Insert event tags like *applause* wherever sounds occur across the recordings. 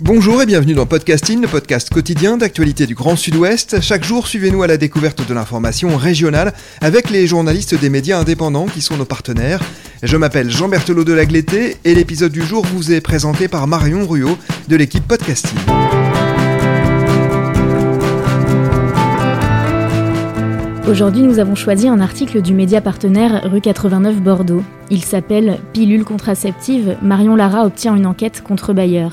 Bonjour et bienvenue dans Podcasting, le podcast quotidien d'actualité du Grand Sud-Ouest. Chaque jour, suivez-nous à la découverte de l'information régionale avec les journalistes des médias indépendants qui sont nos partenaires. Je m'appelle Jean Berthelot de Lagleté et l'épisode du jour vous est présenté par Marion Ruot de l'équipe Podcasting. Aujourd'hui, nous avons choisi un article du média partenaire Rue 89 Bordeaux. Il s'appelle Pilule contraceptive, Marion Lara obtient une enquête contre Bayer.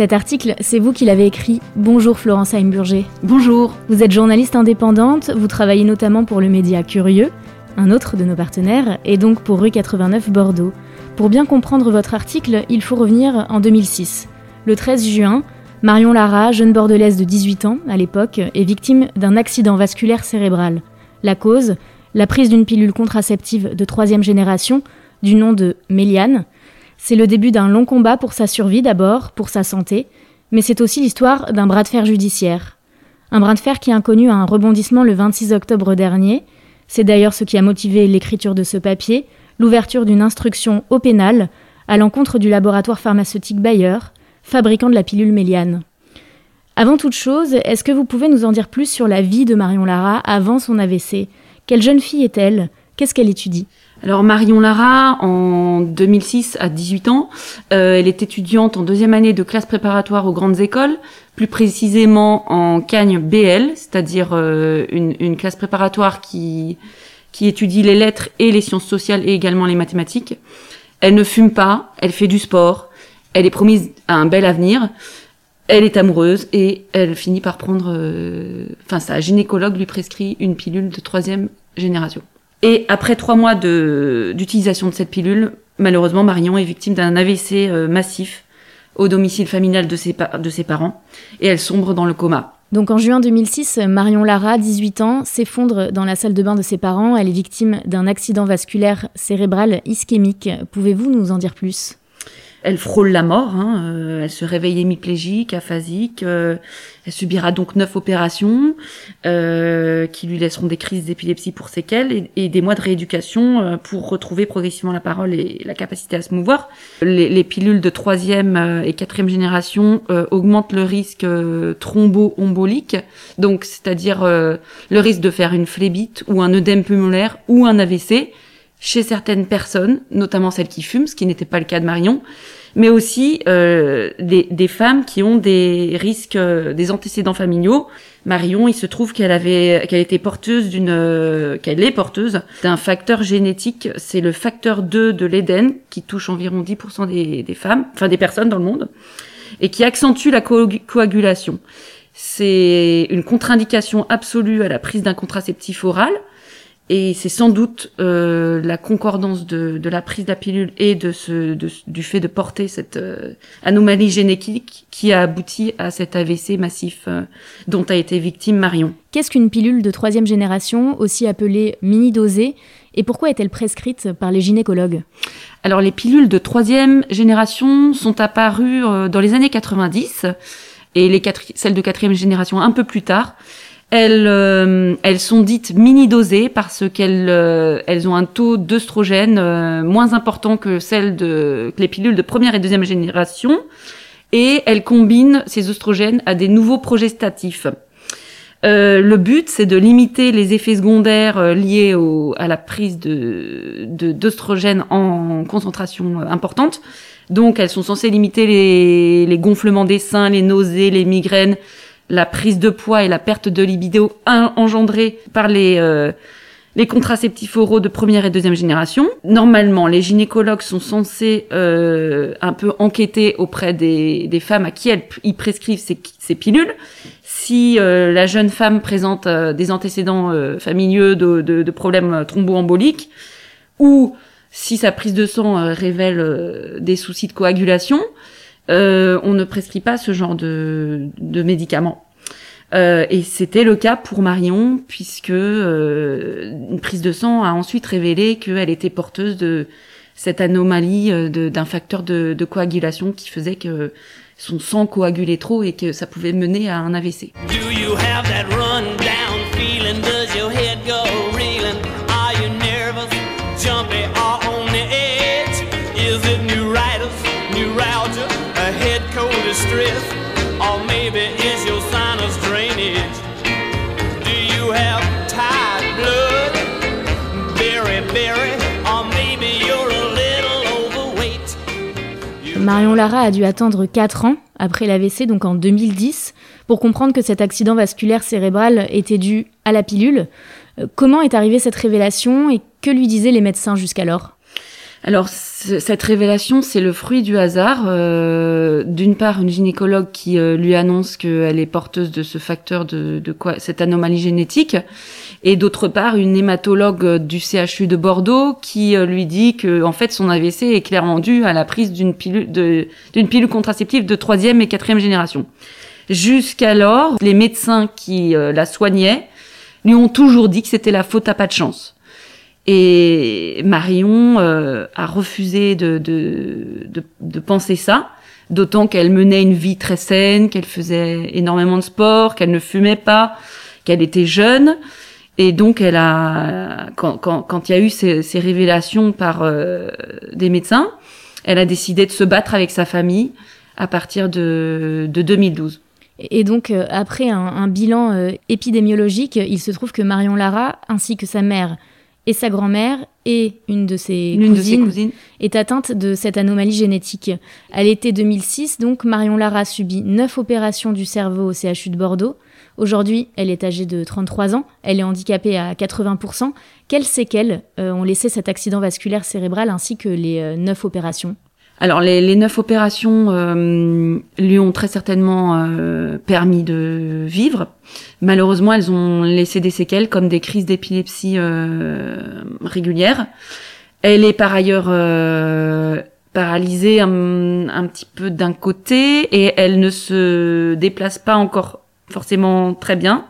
Cet article, c'est vous qui l'avez écrit. Bonjour Florence Heimburger. Bonjour. Vous êtes journaliste indépendante, vous travaillez notamment pour le média Curieux, un autre de nos partenaires, et donc pour Rue 89 Bordeaux. Pour bien comprendre votre article, il faut revenir en 2006. Le 13 juin, Marion Lara, jeune bordelaise de 18 ans à l'époque, est victime d'un accident vasculaire cérébral. La cause La prise d'une pilule contraceptive de troisième génération du nom de Méliane, c'est le début d'un long combat pour sa survie d'abord, pour sa santé, mais c'est aussi l'histoire d'un bras de fer judiciaire. Un bras de fer qui a connu un rebondissement le 26 octobre dernier. C'est d'ailleurs ce qui a motivé l'écriture de ce papier, l'ouverture d'une instruction au pénal à l'encontre du laboratoire pharmaceutique Bayer, fabricant de la pilule Méliane. Avant toute chose, est-ce que vous pouvez nous en dire plus sur la vie de Marion Lara avant son AVC Quelle jeune fille est-elle? Qu'est-ce qu'elle étudie? Alors Marion Lara, en 2006, à 18 ans, euh, elle est étudiante en deuxième année de classe préparatoire aux grandes écoles, plus précisément en Cagne BL, c'est-à-dire euh, une, classe préparatoire qui, qui étudie les lettres et les sciences sociales et également les mathématiques. Elle ne fume pas, elle fait du sport, elle est promise à un bel avenir, elle est amoureuse et elle finit par prendre... Euh, enfin, sa gynécologue lui prescrit une pilule de troisième génération. Et après trois mois d'utilisation de, cette pilule, malheureusement, Marion est victime d'un AVC euh, massif au domicile familial de ses, de ses parents et elle sombre dans le coma. Donc en juin 2006, Marion Lara, 18 ans, s'effondre dans la salle de bain de ses parents. Elle est victime d'un accident vasculaire cérébral ischémique. Pouvez-vous nous en dire plus? Elle frôle la mort, hein, euh, elle se réveille hémiplégique, aphasique, euh, elle subira donc neuf opérations euh, qui lui laisseront des crises d'épilepsie pour séquelles et, des mois de rééducation pour retrouver progressivement la parole et la capacité à se mouvoir. Les, pilules de troisième et quatrième génération augmentent le risque thromboembolique, donc c'est-à-dire le risque de faire une phlébite ou un œdème pulmonaire ou un AVC chez certaines personnes, notamment celles qui fument, ce qui n'était pas le cas de Marion, mais aussi euh, des, des, femmes qui ont des risques, euh, des antécédents familiaux. Marion, il se trouve qu'elle avait, qu'elle était porteuse d'une, euh, qu'elle est porteuse d'un facteur génétique, c'est le facteur 2 de l'Éden, qui touche environ 10% des, des, femmes, enfin des personnes dans le monde, et qui accentue la coagulation. C'est une contre-indication absolue à la prise d'un contraceptif oral. Et c'est sans doute euh, la concordance de, de, la prise de la pilule et de ce, de, du fait de porter cette euh, anomalie génétique qui a abouti à cet AVC massif euh, dont a été victime Marion. Qu'est-ce qu'une pilule de troisième génération, aussi appelée mini-dosée, et pourquoi est-elle prescrite par les gynécologues? Alors les pilules de troisième génération sont apparues dans les années 90 et les celles de quatrième génération un peu plus tard. Elles, euh, elles sont dites mini-dosées parce qu'elles euh, elles ont un taux d'œstrogène euh, moins important que celles de que les pilules de première et deuxième génération et elles combinent ces œstrogènes à des nouveaux progestatifs. le but, c'est de limiter les effets secondaires liés au, à la prise de d'œstrogènes en concentration importante. Donc, elles sont censées limiter les, les gonflements des seins, les nausées, les migraines, la prise de poids et la perte de libido engendrée par les euh, les contraceptifs oraux de première et deuxième génération. Normalement, les gynécologues sont censés euh, un peu enquêter auprès des, des femmes à qui elles, ils prescrivent ces, ces pilules. Si euh, la jeune femme présente des antécédents familiaux de, de, de, problèmes thromboemboliques ou si sa prise de sang révèle des soucis de coagulation, euh, on ne prescrit pas ce genre de, de médicaments. Euh, et c'était le cas pour Marion, puisque euh, une prise de sang a ensuite révélé qu'elle était porteuse de cette anomalie d'un facteur de, coagulation qui faisait que son sang coagulait trop et que ça pouvait mener à un AVC. Marion Lara a dû attendre 4 ans après l'AVC, donc en 2010, pour comprendre que cet accident vasculaire cérébral était dû à la pilule. Euh, comment est arrivée cette révélation et que lui disaient les médecins jusqu'alors? Alors cette révélation, c'est le fruit du hasard. Euh, d'une part, une gynécologue qui euh, lui annonce qu'elle est porteuse de ce facteur de, de quoi, cette anomalie génétique, et d'autre part, une hématologue du CHU de Bordeaux qui euh, lui dit que en fait son AVC est clairement dû à la prise d'une pilule d'une pilule contraceptive de troisième et quatrième génération. Jusqu'alors, les médecins qui la soignaient lui ont toujours dit que c'était la faute à pas de chance. Et Marion euh, a refusé de, de, de, de penser ça, d'autant qu'elle menait une vie très saine, qu'elle faisait énormément de sport, qu'elle ne fumait pas, qu'elle était jeune. Et donc, elle a, quand, quand, quand il y a eu ces, ces révélations par euh, des médecins, elle a décidé de se battre avec sa famille à partir de, de 2012. Et donc, euh, après un, un bilan épidémiologique, il se trouve que Marion Lara, ainsi que sa mère, et sa grand-mère et une de ses, cousines, est atteinte de cette anomalie génétique. À l'été 2006, donc, Marion Lara subit neuf opérations du cerveau au CHU de Bordeaux. Aujourd'hui, elle est âgée de 33 ans, elle est handicapée à 80%. Quelles séquelles ont laissé cet accident vasculaire cérébral ainsi que les euh, neuf opérations? Alors les, les neuf opérations euh, lui ont très certainement euh, permis de vivre. Malheureusement, elles ont laissé des séquelles comme des crises d'épilepsie euh, régulières. Elle est par ailleurs euh, paralysée un, petit peu d'un côté et elle ne se déplace pas encore forcément très bien.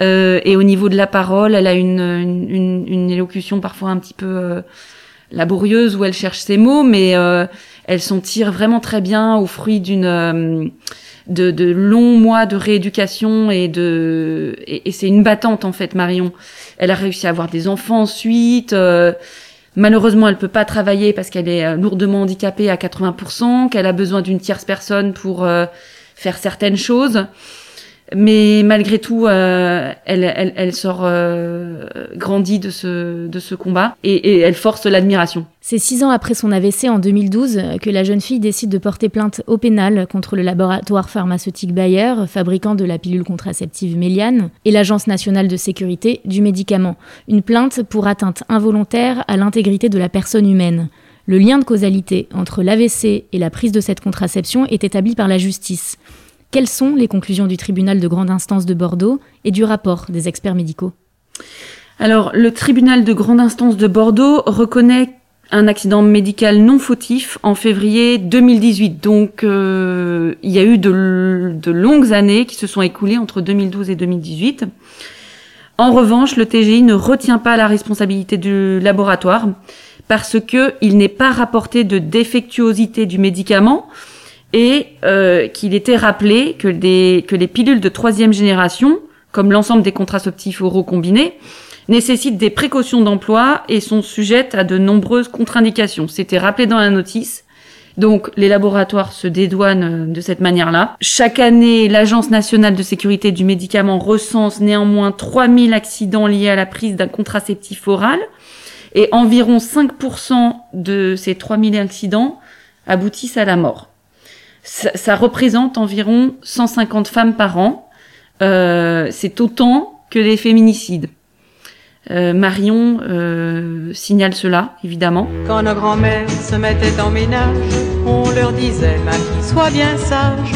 et au niveau de la parole, elle a une, une, une élocution parfois un petit peu laborieuse où elle cherche ses mots, mais euh, elle s'en tire vraiment très bien au fruit d'une euh, de, de, longs mois de rééducation et de et, c'est une battante en fait Marion. Elle a réussi à avoir des enfants ensuite. Euh, malheureusement, elle peut pas travailler parce qu'elle est lourdement handicapée à 80%, qu'elle a besoin d'une tierce personne pour faire certaines choses. Mais malgré tout, euh, elle, sort euh, grandie de ce, de ce combat et, et elle force l'admiration. C'est six ans après son AVC en 2012 que la jeune fille décide de porter plainte au pénal contre le laboratoire pharmaceutique Bayer, fabricant de la pilule contraceptive Méliane, et l'Agence nationale de sécurité du médicament. Une plainte pour atteinte involontaire à l'intégrité de la personne humaine. Le lien de causalité entre l'AVC et la prise de cette contraception est établi par la justice. Quelles sont les conclusions du tribunal de grande instance de Bordeaux et du rapport des experts médicaux? Alors, le tribunal de grande instance de Bordeaux reconnaît un accident médical non fautif en février 2018. Donc, euh, il y a eu de, longues années qui se sont écoulées entre 2012 et 2018. En revanche, le TGI ne retient pas la responsabilité du laboratoire parce que il n'est pas rapporté de défectuosité du médicament, et euh, qu'il était rappelé que, les pilules de troisième génération, comme l'ensemble des contraceptifs oraux combinés, nécessitent des précautions d'emploi et sont sujettes à de nombreuses contre-indications. C'était rappelé dans la notice. Donc les laboratoires se dédouanent euh, de cette manière-là. Chaque année, l'Agence nationale de sécurité du médicament recense néanmoins 3000 accidents liés à la prise d'un contraceptif oral et environ 5% de ces 3000 accidents aboutissent à la mort ça, représente environ 150 femmes par an. Euh, c'est autant que les féminicides. Euh, Marion euh, signale cela, évidemment. Quand nos grands-mères se mettaient en ménage, on leur disait, ma fille, sois bien sage,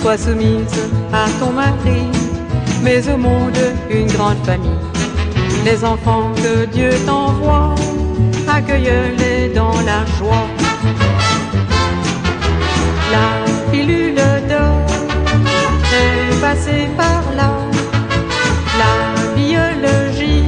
sois soumise à ton mari, mais au monde, une grande famille. Les enfants que Dieu t'envoie, accueille-les dans la joie. La pilule d'or est passée par là. La biologie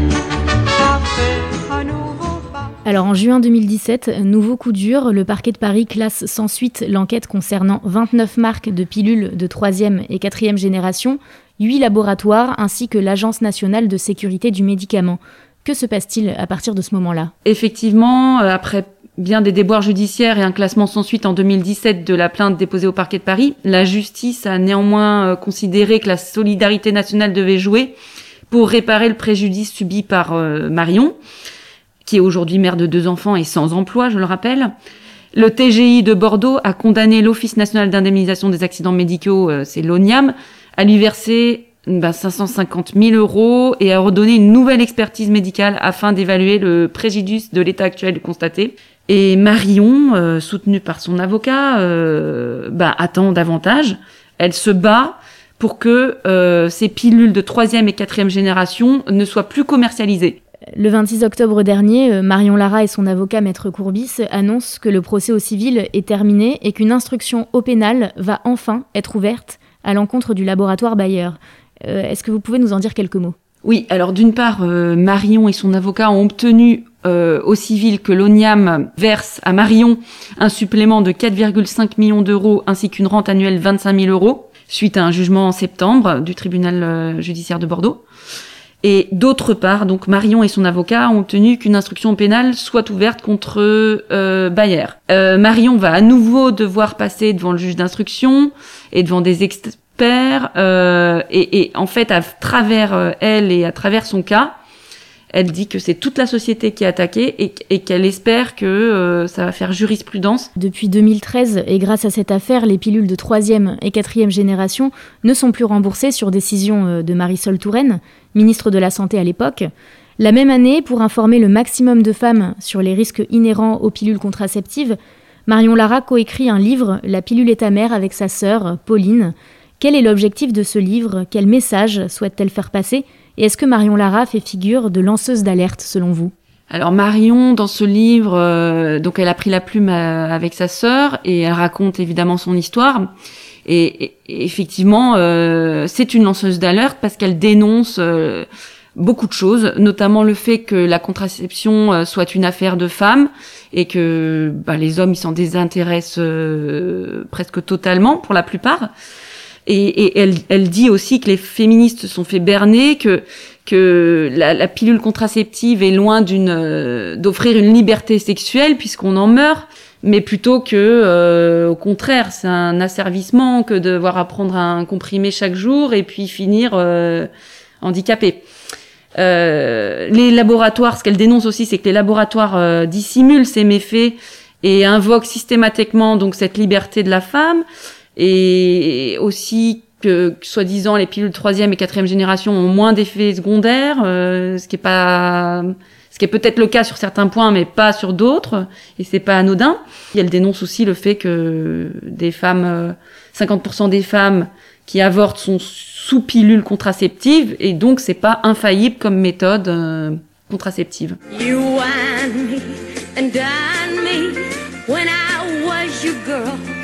a fait un nouveau pas. Alors en juin 2017, nouveau coup dur, le parquet de Paris classe sans suite l'enquête concernant 29 marques de pilules de 3e et 4e génération, 8 laboratoires ainsi que l'Agence nationale de sécurité du médicament. Que se passe-t-il à partir de ce moment-là? Effectivement, euh, après bien des déboires judiciaires et un classement sans suite en 2017 de la plainte déposée au parquet de Paris, la justice a néanmoins euh, considéré que la solidarité nationale devait jouer pour réparer le préjudice subi par euh, Marion, qui est aujourd'hui mère de deux enfants et sans emploi, je le rappelle. Le TGI de Bordeaux a condamné l'Office national d'indemnisation des accidents médicaux, euh, c'est l'ONIAM, à lui verser 550 000 euros et à redonner une nouvelle expertise médicale afin d'évaluer le préjudice de l'état actuel constaté. Et Marion, euh, soutenue par son avocat, euh, bah, attend davantage. Elle se bat pour que euh, ces pilules de troisième et quatrième génération ne soient plus commercialisées. Le 26 octobre dernier, Marion Lara et son avocat Maître Courbis annoncent que le procès au civil est terminé et qu'une instruction au pénal va enfin être ouverte à l'encontre du laboratoire Bayer. Est-ce que vous pouvez nous en dire quelques mots? Oui, alors d'une part, euh, Marion et son avocat ont obtenu euh, au civil que l'ONIAM verse à Marion un supplément de 4,5 millions d'euros ainsi qu'une rente annuelle de 25 000 euros suite à un jugement en septembre du tribunal judiciaire de Bordeaux. Et d'autre part, donc Marion et son avocat ont obtenu qu'une instruction pénale soit ouverte contre euh, Bayer. Euh, Marion va à nouveau devoir passer devant le juge d'instruction et devant des Euh, et, en fait, à travers euh, elle et à travers son cas, elle dit que c'est toute la société qui est attaquée et, qu'elle espère que euh, ça va faire jurisprudence. Depuis 2013, et grâce à cette affaire, les pilules de troisième et quatrième génération ne sont plus remboursées sur décision de Marisol Touraine, ministre de la Santé à l'époque. La même année, pour informer le maximum de femmes sur les risques inhérents aux pilules contraceptives, Marion Lara coécrit un livre, La pilule est amère, avec sa sœur, Pauline. Quel est l'objectif de ce livre? Quel message souhaite-t-elle faire passer? Et est-ce que Marion Lara fait figure de lanceuse d'alerte selon vous? Alors Marion, dans ce livre, euh, donc elle a pris la plume à, avec sa sœur et elle raconte évidemment son histoire. Et, et effectivement, euh, c'est une lanceuse d'alerte parce qu'elle dénonce euh, beaucoup de choses, notamment le fait que la contraception euh, soit une affaire de femmes et que bah, les hommes ils s'en désintéressent euh, presque totalement pour la plupart. Et, et elle, elle, dit aussi que les féministes se sont fait berner, que la, pilule contraceptive est loin euh, d'offrir une liberté sexuelle puisqu'on en meurt, mais plutôt que euh, au contraire, c'est un asservissement que de devoir apprendre un comprimé chaque jour et puis finir euh, handicapé. Euh, les laboratoires, ce qu'elle dénonce aussi, c'est que les laboratoires dissimulent ces méfaits et invoquent systématiquement donc cette liberté de la femme et aussi que, soi-disant les pilules troisième et quatrième génération ont moins d'effets secondaires, euh, ce qui est pas, ce qui est peut-être le cas sur certains points, mais pas sur d'autres, et c'est pas anodin. Et elle dénonce aussi le fait que des femmes, 50% euh, des femmes qui avortent sont sous pilule contraceptive, et donc c'est pas infaillible comme méthode euh, contraceptive. You and me and me when I was your girl.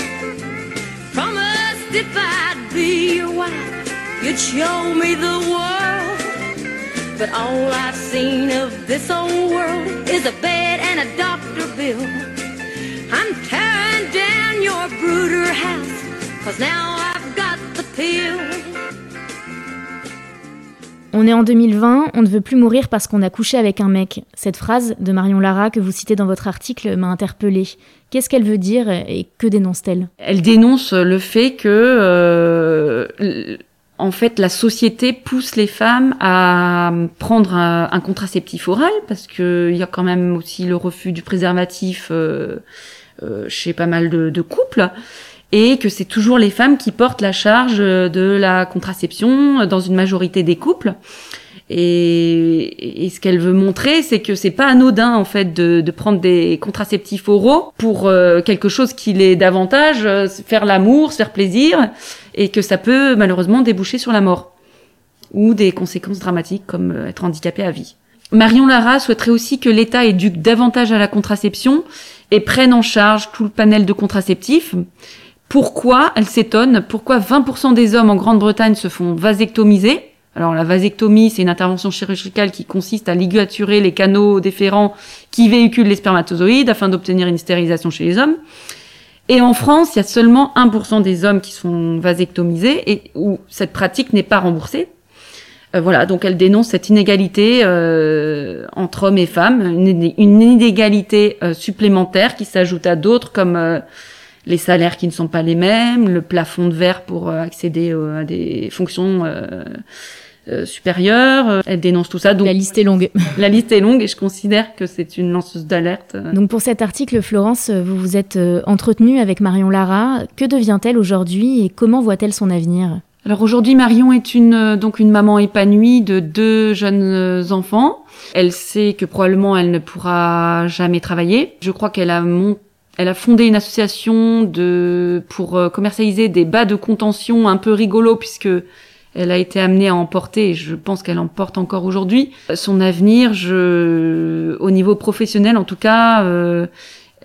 Promised if I'd be your wife, you'd show me the world. But all I've seen of this old world is a bed and a doctor bill. I'm tearing down your brooder house, cause now I've got the pill. On est en 2020, on ne veut plus mourir parce qu'on a couché avec un mec. Cette phrase de Marion Lara que vous citez dans votre article m'a interpellée. Qu'est-ce qu'elle veut dire et que dénonce-t-elle? Elle dénonce le fait que, euh, en fait, la société pousse les femmes à prendre un, contraceptif oral parce qu'il y a quand même aussi le refus du préservatif euh, euh, chez pas mal de couples et que c'est toujours les femmes qui portent la charge de la contraception dans une majorité des couples. Et, ce qu'elle veut montrer, c'est que c'est pas anodin en fait de, prendre des contraceptifs oraux pour euh, quelque chose qui l'est davantage, euh, faire l'amour, se faire plaisir, et que ça peut malheureusement déboucher sur la mort ou des conséquences dramatiques comme euh, être handicapé à vie. Marion Lara souhaiterait aussi que l'État éduque davantage à la contraception et prenne en charge tout le panel de contraceptifs pourquoi, elle s'étonne, pourquoi 20% des hommes en Grande-Bretagne se font vasectomiser alors la vasectomie, c'est une intervention chirurgicale qui consiste à ligaturer les canaux déférents qui véhiculent les spermatozoïdes afin d'obtenir une stérilisation chez les hommes. Et en France, il y a seulement 1% des hommes qui sont vasectomisés et où cette pratique n'est pas remboursée. voilà, donc elle dénonce cette inégalité entre hommes et femmes, une, une inégalité supplémentaire qui s'ajoute à d'autres comme les salaires qui ne sont pas les mêmes, le plafond de verre pour accéder à des fonctions euh, supérieure. Euh, elle dénonce tout ça. Donc, la liste est longue. *laughs* la liste est longue et je considère que c'est une lanceuse d'alerte. Donc pour cet article, Florence, vous vous êtes euh, entretenue avec Marion Lara. Que devient-elle aujourd'hui et comment voit-elle son avenir? Alors aujourd'hui, Marion est une donc une maman épanouie de deux jeunes enfants. Elle sait que probablement elle ne pourra jamais travailler. Je crois qu'elle a elle a fondé une association de pour commercialiser des bas de contention un peu rigolo puisque elle a été amenée à emporter, et je pense qu'elle emporte encore aujourd'hui, son avenir, je, au niveau professionnel en tout cas, euh,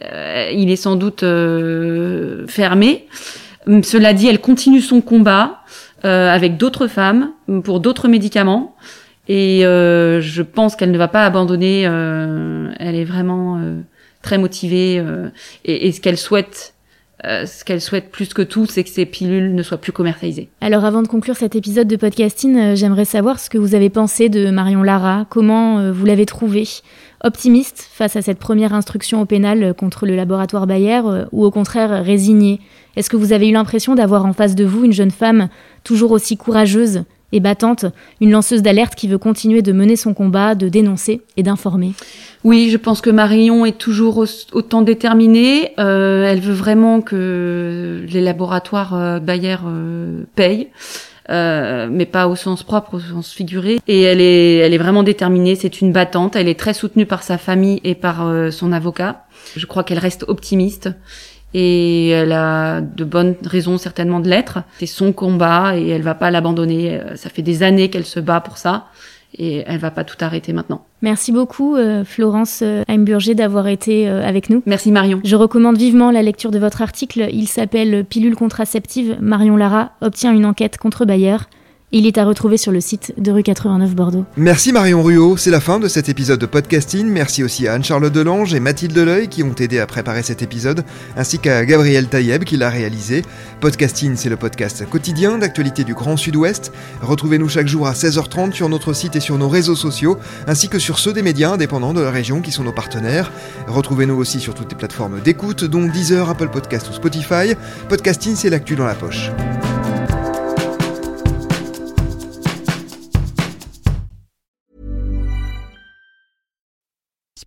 euh, il est sans doute euh, fermé. Cela dit, elle continue son combat avec d'autres femmes pour d'autres médicaments. Et je pense qu'elle ne va pas abandonner. elle est vraiment très motivée. et, et, ce qu'elle souhaite euh, ce qu'elle souhaite plus que tout, c'est que ces pilules ne soient plus commercialisées. Alors avant de conclure cet épisode de podcasting, euh, j'aimerais savoir ce que vous avez pensé de Marion Lara, comment euh, vous l'avez trouvée? Optimiste face à cette première instruction au pénal contre le laboratoire Bayer ou au contraire résignée? Est-ce que vous avez eu l'impression d'avoir en face de vous une jeune femme toujours aussi courageuse et battante, une lanceuse d'alerte qui veut continuer de mener son combat, de dénoncer et d'informer oui, je pense que Marion est toujours autant déterminée. Euh, elle veut vraiment que les laboratoires euh, Bayer euh, payent. Mais pas au sens propre, au sens figuré. Et elle est, elle est vraiment déterminée. C'est une battante. Elle est très soutenue par sa famille et par son avocat. Je crois qu'elle reste optimiste et elle a de bonnes raisons certainement de l'être. C'est son combat et elle va pas l'abandonner. Ça fait des années qu'elle se bat pour ça et elle va pas tout arrêter maintenant. Merci beaucoup euh, Florence euh, Heimburger d'avoir été euh, avec nous. Merci Marion. Je recommande vivement la lecture de votre article. Il s'appelle Pilule contraceptive. Marion Lara obtient une enquête contre Bayer. Il est à retrouver sur le site de rue 89 Bordeaux. Merci Marion Ruot, c'est la fin de cet épisode de podcasting. Merci aussi à Anne-Charlotte Delange et Mathilde Deleuil qui ont aidé à préparer cet épisode, ainsi qu'à Gabriel Taïeb qui l'a réalisé. Podcasting, c'est le podcast quotidien d'actualité du Grand Sud-Ouest. Retrouvez-nous chaque jour à 16h30 sur notre site et sur nos réseaux sociaux, ainsi que sur ceux des médias indépendants de la région qui sont nos partenaires. Retrouvez-nous aussi sur toutes les plateformes d'écoute, dont Deezer, Apple Podcast ou Spotify. Podcasting, c'est l'actu dans la poche.